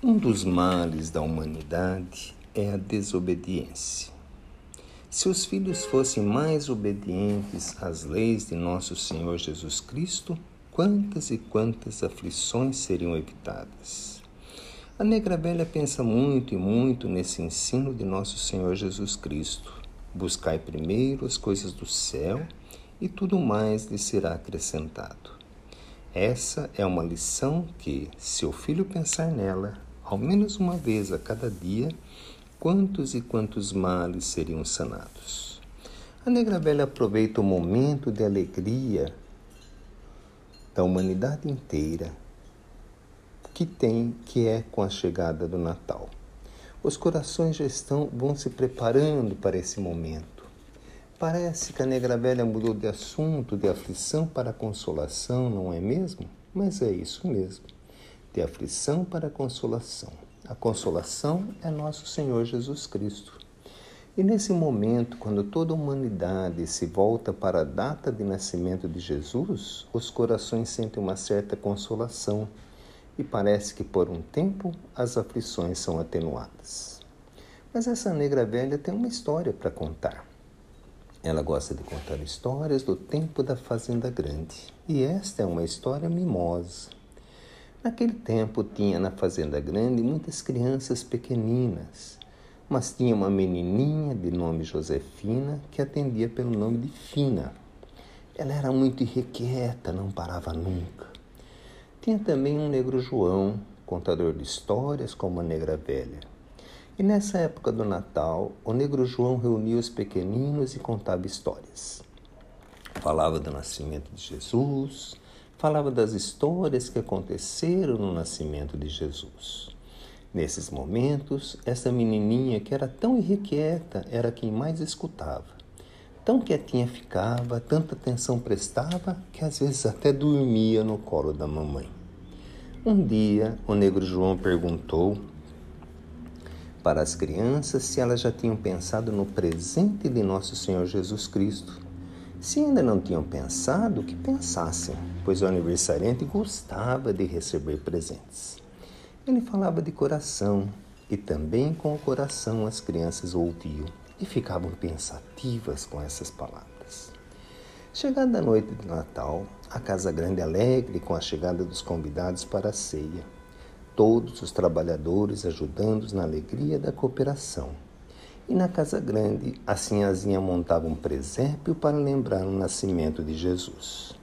Um dos males da humanidade é a desobediência. Se os filhos fossem mais obedientes às leis de nosso Senhor Jesus Cristo, quantas e quantas aflições seriam evitadas. A negra velha pensa muito e muito nesse ensino de nosso Senhor Jesus Cristo. Buscai primeiro as coisas do céu e tudo mais lhe será acrescentado. Essa é uma lição que, se o filho pensar nela, ao menos uma vez a cada dia, quantos e quantos males seriam sanados. A negra velha aproveita o momento de alegria da humanidade inteira que tem, que é com a chegada do Natal. Os corações já estão vão se preparando para esse momento. Parece que a negra velha mudou de assunto, de aflição para consolação, não é mesmo? Mas é isso mesmo de aflição para consolação. A consolação é nosso Senhor Jesus Cristo. E nesse momento, quando toda a humanidade se volta para a data de nascimento de Jesus, os corações sentem uma certa consolação e parece que por um tempo as aflições são atenuadas. Mas essa negra velha tem uma história para contar. Ela gosta de contar histórias do tempo da Fazenda Grande, e esta é uma história mimosa. Naquele tempo tinha na fazenda grande muitas crianças pequeninas, mas tinha uma menininha de nome Josefina que atendia pelo nome de Fina. Ela era muito irrequieta, não parava nunca. Tinha também um negro João, contador de histórias como a negra velha. E nessa época do Natal, o negro João reunia os pequeninos e contava histórias. Falava do nascimento de Jesus, falava das histórias que aconteceram no nascimento de Jesus. Nesses momentos, essa menininha que era tão irrequieta era quem mais escutava. Tão quietinha ficava, tanta atenção prestava, que às vezes até dormia no colo da mamãe. Um dia, o negro João perguntou para as crianças se elas já tinham pensado no presente de nosso Senhor Jesus Cristo se ainda não tinham pensado, que pensassem, pois o aniversariante gostava de receber presentes. Ele falava de coração, e também com o coração as crianças ouviam e ficavam pensativas com essas palavras. Chegada a noite de Natal, a casa grande alegre com a chegada dos convidados para a ceia, todos os trabalhadores ajudando na alegria da cooperação e na casa grande, a sinhazinha montava um presépio para lembrar o nascimento de Jesus.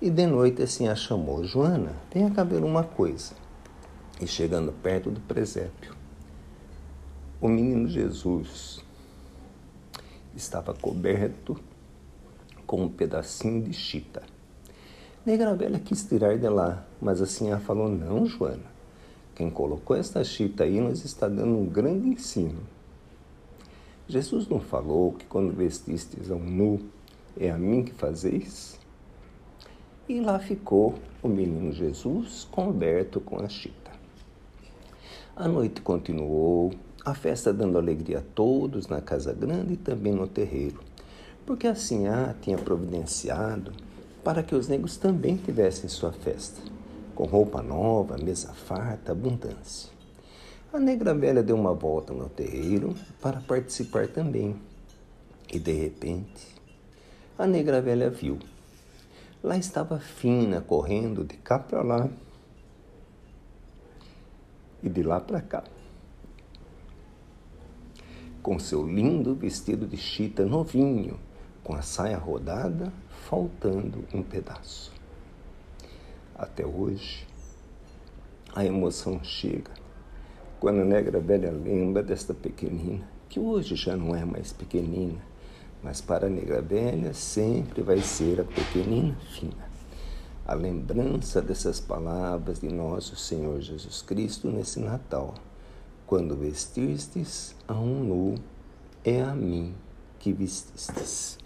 E de noite a sinha chamou Joana, tenha cabelo uma coisa. E chegando perto do presépio, o menino Jesus estava coberto com um pedacinho de chita. Negra velha quis tirar de lá, mas a senhora falou: Não, Joana, quem colocou esta chita aí nos está dando um grande ensino. Jesus não falou que quando vestistes um nu, é a mim que fazeis? E lá ficou o menino Jesus coberto com a chita. A noite continuou, a festa dando alegria a todos na casa grande e também no terreiro, porque assim a tinha providenciado para que os negros também tivessem sua festa, com roupa nova, mesa farta, abundância. A negra velha deu uma volta no terreiro para participar também. E de repente, a negra velha viu. Lá estava Fina correndo de cá para lá e de lá para cá. Com seu lindo vestido de chita novinho, com a saia rodada, faltando um pedaço. Até hoje, a emoção chega quando a negra velha lembra desta pequenina, que hoje já não é mais pequenina, mas para a negra velha sempre vai ser a pequenina fina. A lembrança dessas palavras de nosso Senhor Jesus Cristo nesse Natal, quando vestistes a um nu, é a mim que vestistes.